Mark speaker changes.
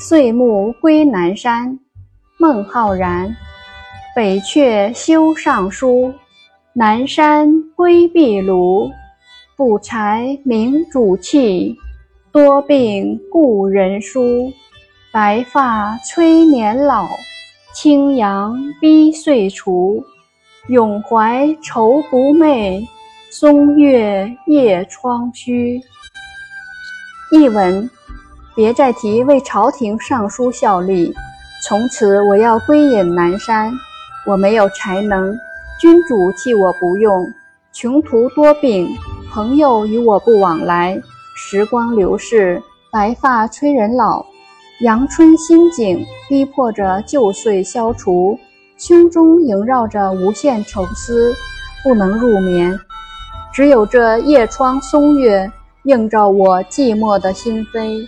Speaker 1: 岁暮归南山，孟浩然。北阙修上书，南山归壁庐。不才明主气，多病故人疏。白发催年老，青阳逼岁除。永怀愁不寐，松月夜窗虚。译文：别再提为朝廷上书效力，从此我要归隐南山。我没有才能，君主弃我不用，穷途多病，朋友与我不往来。时光流逝，白发催人老，阳春新景逼迫着旧岁消除。胸中萦绕着无限愁思，不能入眠。只有这夜窗松月，映照我寂寞的心扉。